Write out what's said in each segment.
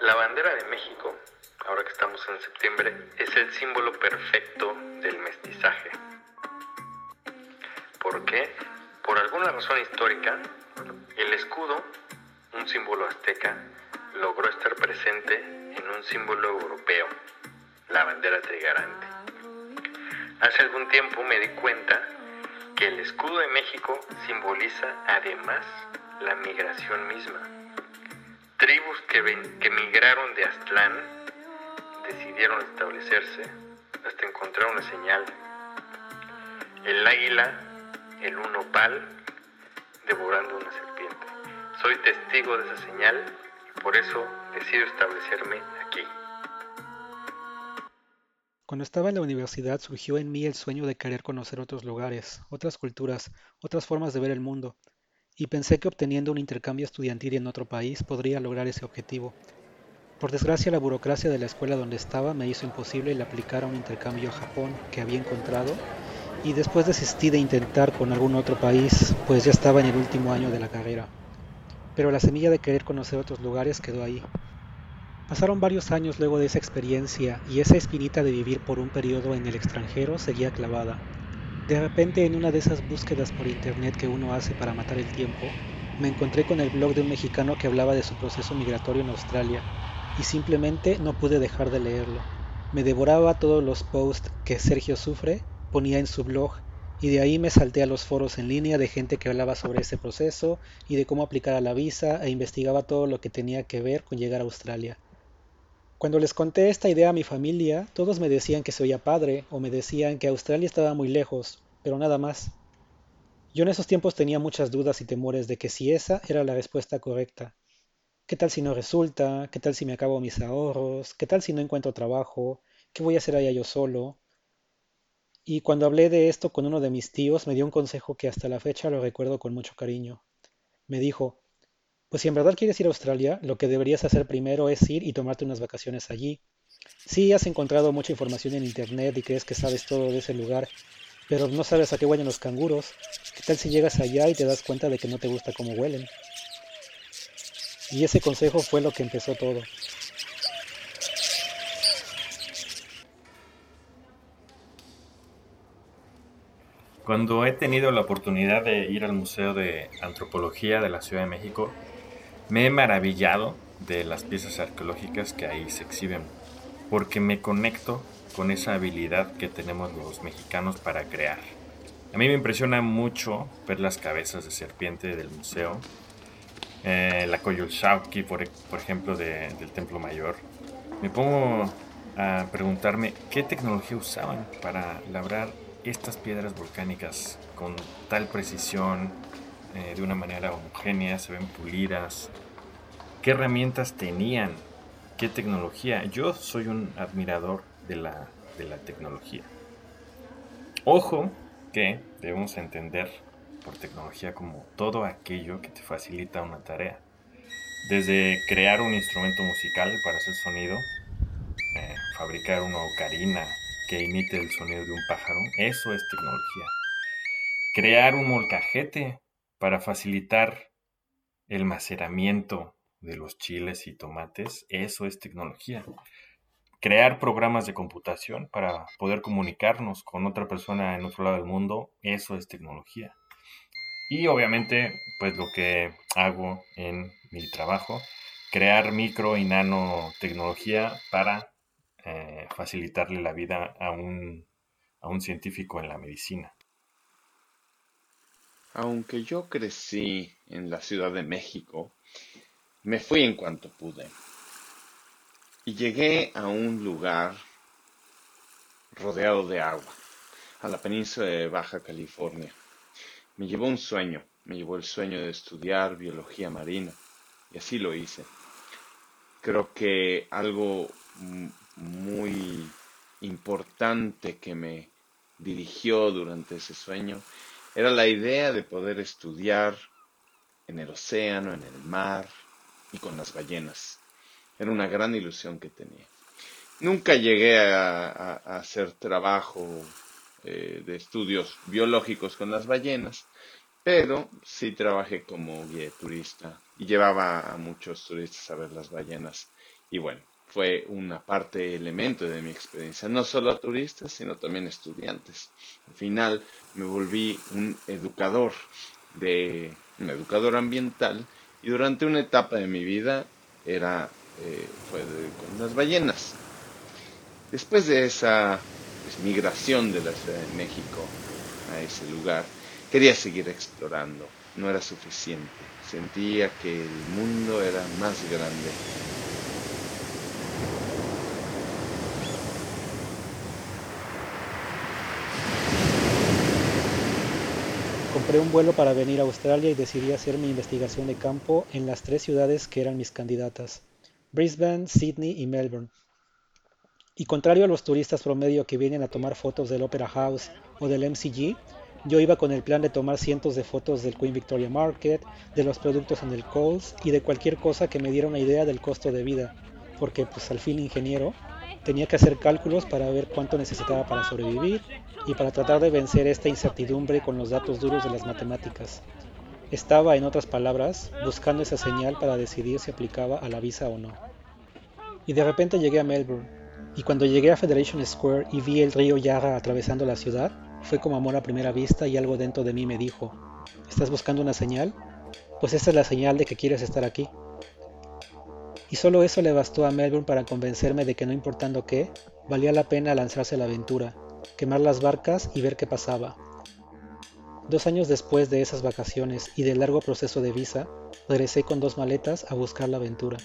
La bandera de México, ahora que estamos en septiembre, es el símbolo perfecto del mestizaje. ¿Por qué? Por alguna razón histórica, el escudo, un símbolo azteca, logró estar presente en un símbolo europeo, la bandera trigarante. Hace algún tiempo me di cuenta que el escudo de México simboliza además la migración misma. Tribus que, que migraron de Aztlán decidieron establecerse hasta encontrar una señal. El águila, el un nopal, devorando una serpiente. Soy testigo de esa señal y por eso decido establecerme aquí. Cuando estaba en la universidad surgió en mí el sueño de querer conocer otros lugares, otras culturas, otras formas de ver el mundo, y pensé que obteniendo un intercambio estudiantil en otro país podría lograr ese objetivo. Por desgracia la burocracia de la escuela donde estaba me hizo imposible el aplicar a un intercambio a Japón que había encontrado y después desistí de intentar con algún otro país, pues ya estaba en el último año de la carrera. Pero la semilla de querer conocer otros lugares quedó ahí. Pasaron varios años luego de esa experiencia y esa espinita de vivir por un periodo en el extranjero seguía clavada. De repente en una de esas búsquedas por internet que uno hace para matar el tiempo, me encontré con el blog de un mexicano que hablaba de su proceso migratorio en Australia y simplemente no pude dejar de leerlo. Me devoraba todos los posts que Sergio Sufre ponía en su blog y de ahí me salté a los foros en línea de gente que hablaba sobre ese proceso y de cómo aplicar a la visa e investigaba todo lo que tenía que ver con llegar a Australia. Cuando les conté esta idea a mi familia, todos me decían que oía padre o me decían que Australia estaba muy lejos, pero nada más. Yo en esos tiempos tenía muchas dudas y temores de que si esa era la respuesta correcta. ¿Qué tal si no resulta? ¿Qué tal si me acabo mis ahorros? ¿Qué tal si no encuentro trabajo? ¿Qué voy a hacer allá yo solo? Y cuando hablé de esto con uno de mis tíos, me dio un consejo que hasta la fecha lo recuerdo con mucho cariño. Me dijo, pues si en verdad quieres ir a Australia, lo que deberías hacer primero es ir y tomarte unas vacaciones allí. Sí, has encontrado mucha información en internet y crees que sabes todo de ese lugar, pero no sabes a qué huelen los canguros. ¿Qué tal si llegas allá y te das cuenta de que no te gusta cómo huelen? Y ese consejo fue lo que empezó todo. Cuando he tenido la oportunidad de ir al Museo de Antropología de la Ciudad de México, me he maravillado de las piezas arqueológicas que ahí se exhiben, porque me conecto con esa habilidad que tenemos los mexicanos para crear. A mí me impresiona mucho ver las cabezas de serpiente del museo, eh, la Coyolxauhqui, por, por ejemplo, del Templo Mayor. Me pongo a preguntarme qué tecnología usaban para labrar estas piedras volcánicas con tal precisión, eh, de una manera homogénea, se ven pulidas. ¿Qué herramientas tenían? ¿Qué tecnología? Yo soy un admirador de la, de la tecnología. Ojo que debemos entender por tecnología como todo aquello que te facilita una tarea. Desde crear un instrumento musical para hacer sonido, eh, fabricar una ocarina que imite el sonido de un pájaro, eso es tecnología. Crear un molcajete para facilitar el maceramiento de los chiles y tomates, eso es tecnología. Crear programas de computación para poder comunicarnos con otra persona en otro lado del mundo, eso es tecnología. Y obviamente, pues lo que hago en mi trabajo, crear micro y nanotecnología para eh, facilitarle la vida a un, a un científico en la medicina. Aunque yo crecí en la Ciudad de México, me fui en cuanto pude. Y llegué a un lugar rodeado de agua, a la península de Baja California. Me llevó un sueño, me llevó el sueño de estudiar biología marina, y así lo hice. Creo que algo muy importante que me dirigió durante ese sueño era la idea de poder estudiar en el océano, en el mar y con las ballenas. Era una gran ilusión que tenía. Nunca llegué a, hacer trabajo eh, de estudios biológicos con las ballenas, pero sí trabajé como guía turista y llevaba a muchos turistas a ver las ballenas y bueno, fue una parte, elemento de mi experiencia, no solo turistas, sino también estudiantes. Al final me volví un educador de un educador ambiental y durante una etapa de mi vida era eh, fue con las ballenas. Después de esa migración de la Ciudad de México a ese lugar, quería seguir explorando. No era suficiente. Sentía que el mundo era más grande Compré un vuelo para venir a Australia y decidí hacer mi investigación de campo en las tres ciudades que eran mis candidatas, Brisbane, Sydney y Melbourne. Y contrario a los turistas promedio que vienen a tomar fotos del Opera House o del MCG, yo iba con el plan de tomar cientos de fotos del Queen Victoria Market, de los productos en el Coles y de cualquier cosa que me diera una idea del costo de vida, porque pues al fin ingeniero tenía que hacer cálculos para ver cuánto necesitaba para sobrevivir y para tratar de vencer esta incertidumbre con los datos duros de las matemáticas. Estaba, en otras palabras, buscando esa señal para decidir si aplicaba a la visa o no. Y de repente llegué a Melbourne, y cuando llegué a Federation Square y vi el río Yarra atravesando la ciudad, fue como amor a primera vista y algo dentro de mí me dijo, ¿estás buscando una señal? Pues esta es la señal de que quieres estar aquí. Y solo eso le bastó a Melbourne para convencerme de que no importando qué, valía la pena lanzarse a la aventura, quemar las barcas y ver qué pasaba. Dos años después de esas vacaciones y del largo proceso de visa, regresé con dos maletas a buscar la aventura.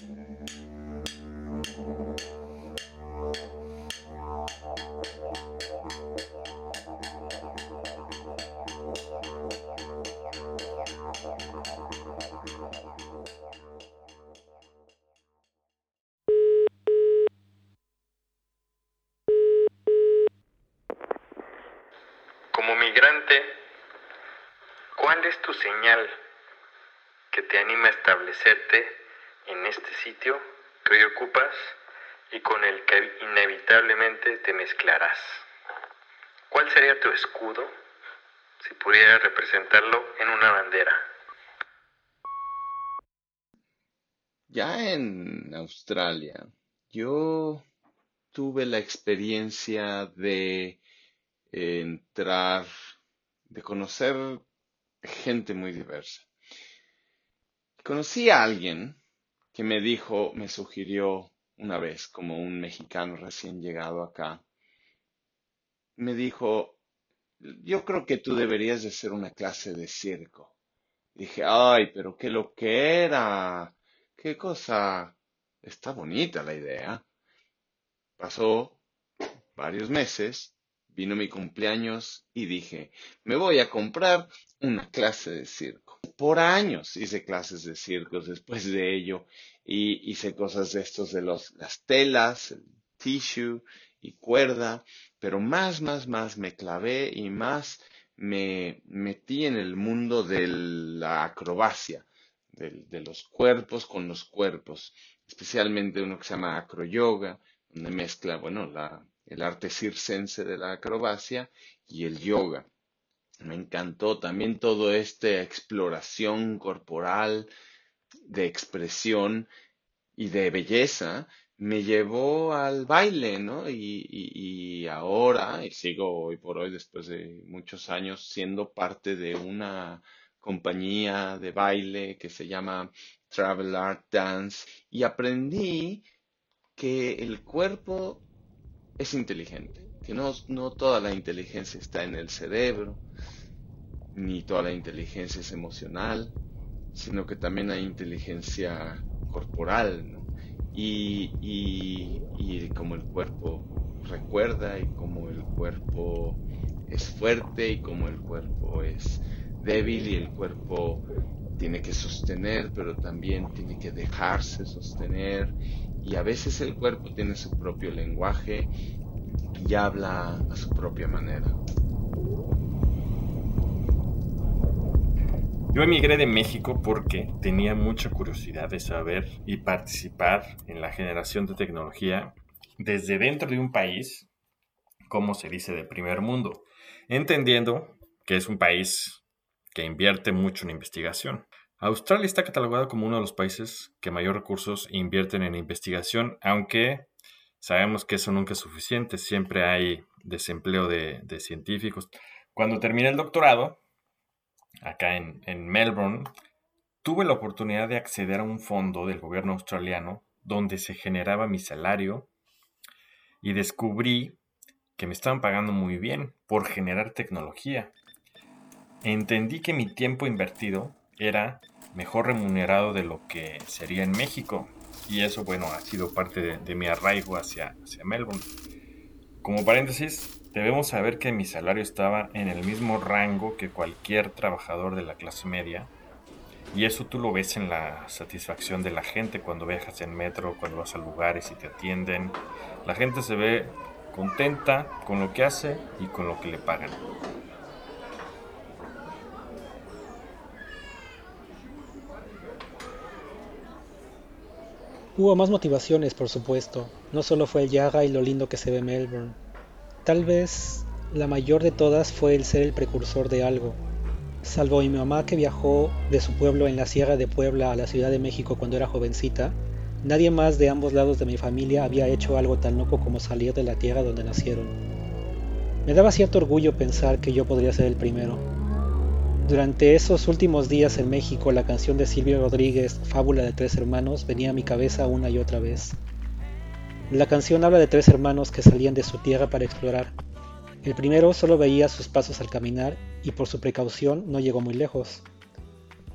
Señal que te anima a establecerte en este sitio que hoy ocupas y con el que inevitablemente te mezclarás. ¿Cuál sería tu escudo si pudieras representarlo en una bandera? Ya en Australia, yo tuve la experiencia de entrar, de conocer gente muy diversa. Conocí a alguien que me dijo, me sugirió una vez, como un mexicano recién llegado acá, me dijo, yo creo que tú deberías de hacer una clase de circo. Dije, ay, pero qué lo que era, qué cosa, está bonita la idea. Pasó varios meses Vino mi cumpleaños y dije, me voy a comprar una clase de circo. Por años hice clases de circo después de ello y hice cosas de estos de los, las telas, el tissue y cuerda, pero más, más, más me clavé y más me metí en el mundo de la acrobacia, de, de los cuerpos con los cuerpos, especialmente uno que se llama acroyoga, donde mezcla, bueno, la el arte circense de la acrobacia y el yoga. Me encantó también toda esta exploración corporal, de expresión y de belleza, me llevó al baile, ¿no? Y, y, ahora, y sigo hoy por hoy, después de muchos años, siendo parte de una compañía de baile que se llama Travel Art Dance, y aprendí que el cuerpo es inteligente, que no, no toda la inteligencia está en el cerebro, ni toda la inteligencia es emocional, sino que también hay inteligencia corporal, ¿no? y, y, y como el cuerpo recuerda y como el cuerpo es fuerte y como el cuerpo es débil y el cuerpo tiene que sostener, pero también tiene que dejarse sostener. Y a veces el cuerpo tiene su propio lenguaje y habla a su propia manera. Yo emigré de México porque tenía mucha curiosidad de saber y participar en la generación de tecnología desde dentro de un país, como se dice, de primer mundo, entendiendo que es un país que invierte mucho en investigación. Australia está catalogado como uno de los países que mayor recursos invierten en investigación, aunque sabemos que eso nunca es suficiente, siempre hay desempleo de, científicos. Cuando terminé el doctorado, acá en Melbourne, tuve la oportunidad de acceder a un fondo del gobierno australiano donde se generaba mi salario y descubrí que me estaban pagando muy bien por generar tecnología. Entendí que mi tiempo invertido era mejor remunerado de lo que sería en México. Y eso, bueno, ha sido parte de, mi arraigo hacia, hacia Melbourne. Como paréntesis, debemos saber que mi salario estaba en el mismo rango que cualquier trabajador de la clase media. Y eso tú lo ves en la satisfacción de la gente cuando viajas en metro, cuando vas a lugares y te atienden. La gente se ve contenta con lo que hace y con lo que le pagan. Hubo más motivaciones, por supuesto. No solo fue el Yaga y lo lindo que se ve Melbourne. Tal vez la mayor de todas fue el ser el precursor de algo. Salvo mi mamá que viajó de su pueblo en la Sierra de Puebla a la Ciudad de México cuando era jovencita, nadie más de ambos lados de mi familia había hecho algo tan loco como salir de la tierra donde nacieron. Me daba cierto orgullo pensar que yo podría ser el primero. Durante esos últimos días en México, la canción de Silvio Rodríguez, Fábula de Tres Hermanos, venía a mi cabeza una y otra vez. La canción habla de tres hermanos que salían de su tierra para explorar. El primero solo veía sus pasos al caminar y por su precaución no llegó muy lejos.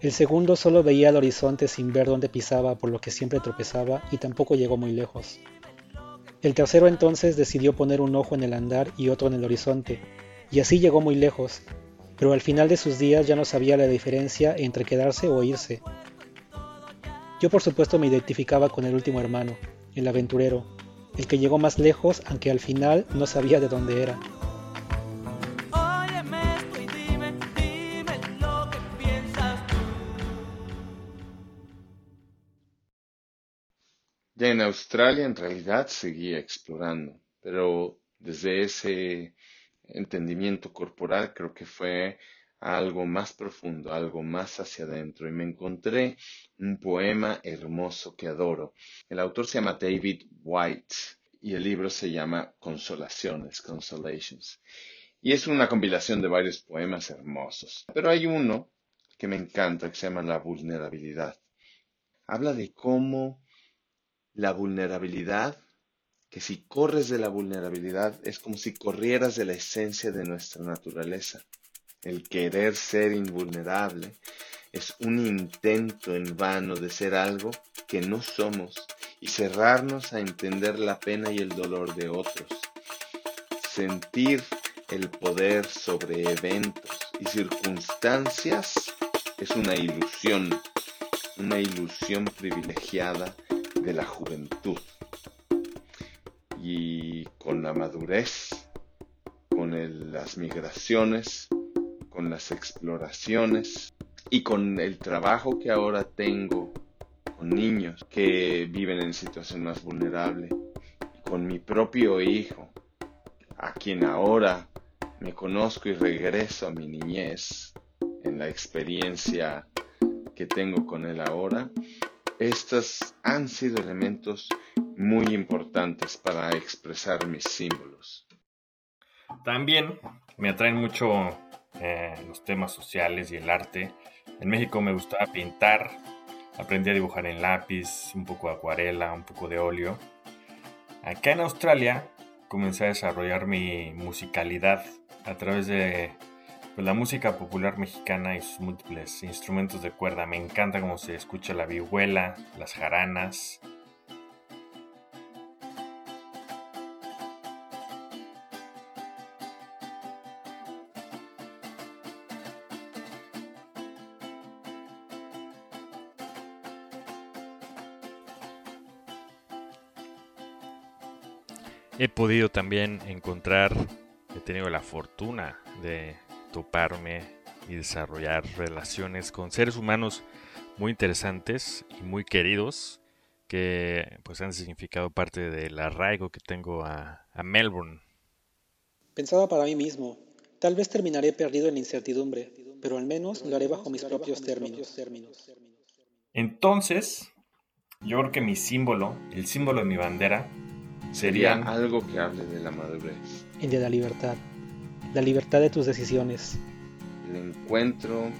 El segundo solo veía el horizonte sin ver dónde pisaba por lo que siempre tropezaba y tampoco llegó muy lejos. El tercero entonces decidió poner un ojo en el andar y otro en el horizonte, y así llegó muy lejos, pero al final de sus días ya no sabía la diferencia entre quedarse o irse. Yo por supuesto me identificaba con el último hermano, el aventurero, el que llegó más lejos aunque al final no sabía de dónde era. Ya en Australia en realidad seguía explorando, pero desde ese entendimiento corporal, creo que fue algo más profundo, algo más hacia adentro. Y me encontré un poema hermoso que adoro. El autor se llama David White y el libro se llama Consolaciones, Consolations. Y es una compilación de varios poemas hermosos. Pero hay uno que me encanta que se llama La vulnerabilidad. Habla de cómo la vulnerabilidad que si corres de la vulnerabilidad es como si corrieras de la esencia de nuestra naturaleza. El querer ser invulnerable es un intento en vano de ser algo que no somos y cerrarnos a entender la pena y el dolor de otros. Sentir el poder sobre eventos y circunstancias es una ilusión, una ilusión privilegiada de la juventud y con la madurez, con las migraciones, con las exploraciones y con el trabajo que ahora tengo con niños que viven en situación más vulnerable, con mi propio hijo, a quien ahora me conozco y regreso a mi niñez en la experiencia que tengo con él ahora, estos han sido elementos muy importantes para expresar mis símbolos. También me atraen mucho eh, los temas sociales y el arte. En México me gustaba pintar, aprendí a dibujar en lápiz, un poco de acuarela, un poco de óleo. Acá en Australia comencé a desarrollar mi musicalidad a través de pues, la música popular mexicana y sus múltiples instrumentos de cuerda. Me encanta cómo se escucha la vihuela, las jaranas, he podido también encontrar, he tenido la fortuna de toparme y desarrollar relaciones con seres humanos muy interesantes y muy queridos que pues han significado parte del arraigo que tengo a, a Melbourne. Pensaba para mí mismo, tal vez terminaré perdido en la incertidumbre, pero al menos lo haré bajo mis propios términos. Entonces, yo creo que mi símbolo, el símbolo de mi bandera, Sería algo que hable de la madurez, El de la libertad. La libertad de tus decisiones. el encuentro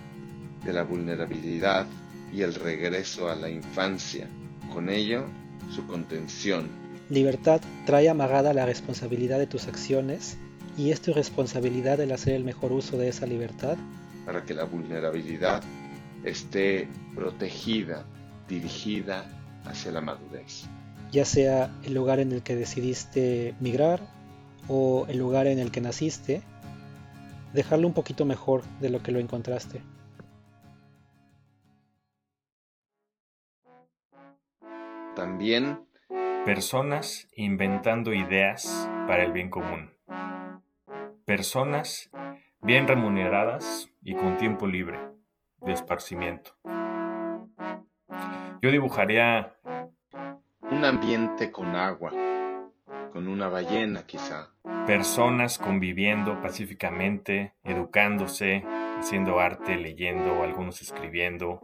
de la vulnerabilidad y el regreso a la infancia. Con ello, su contención. Libertad trae amagada la responsabilidad de tus acciones y es tu responsabilidad el hacer el mejor uso de esa libertad para que la vulnerabilidad esté protegida, dirigida hacia la madurez. Ya sea el lugar en el que decidiste migrar o el lugar en el que naciste, dejarlo un poquito mejor de lo que lo encontraste. También personas inventando ideas para el bien común. Personas bien remuneradas y con tiempo libre de esparcimiento. Yo dibujaría un ambiente con agua, con una ballena quizá, personas conviviendo pacíficamente, educándose, haciendo arte, leyendo algunos escribiendo.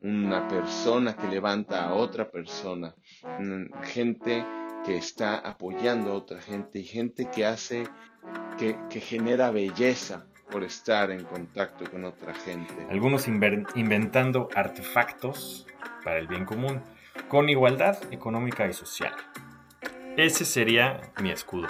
una persona que levanta a otra persona, mm, gente que está apoyando a otra gente y gente que hace, que, que genera belleza por estar en contacto con otra gente. Algunos inventando artefactos para el bien común, con igualdad económica y social. Ese sería mi escudo.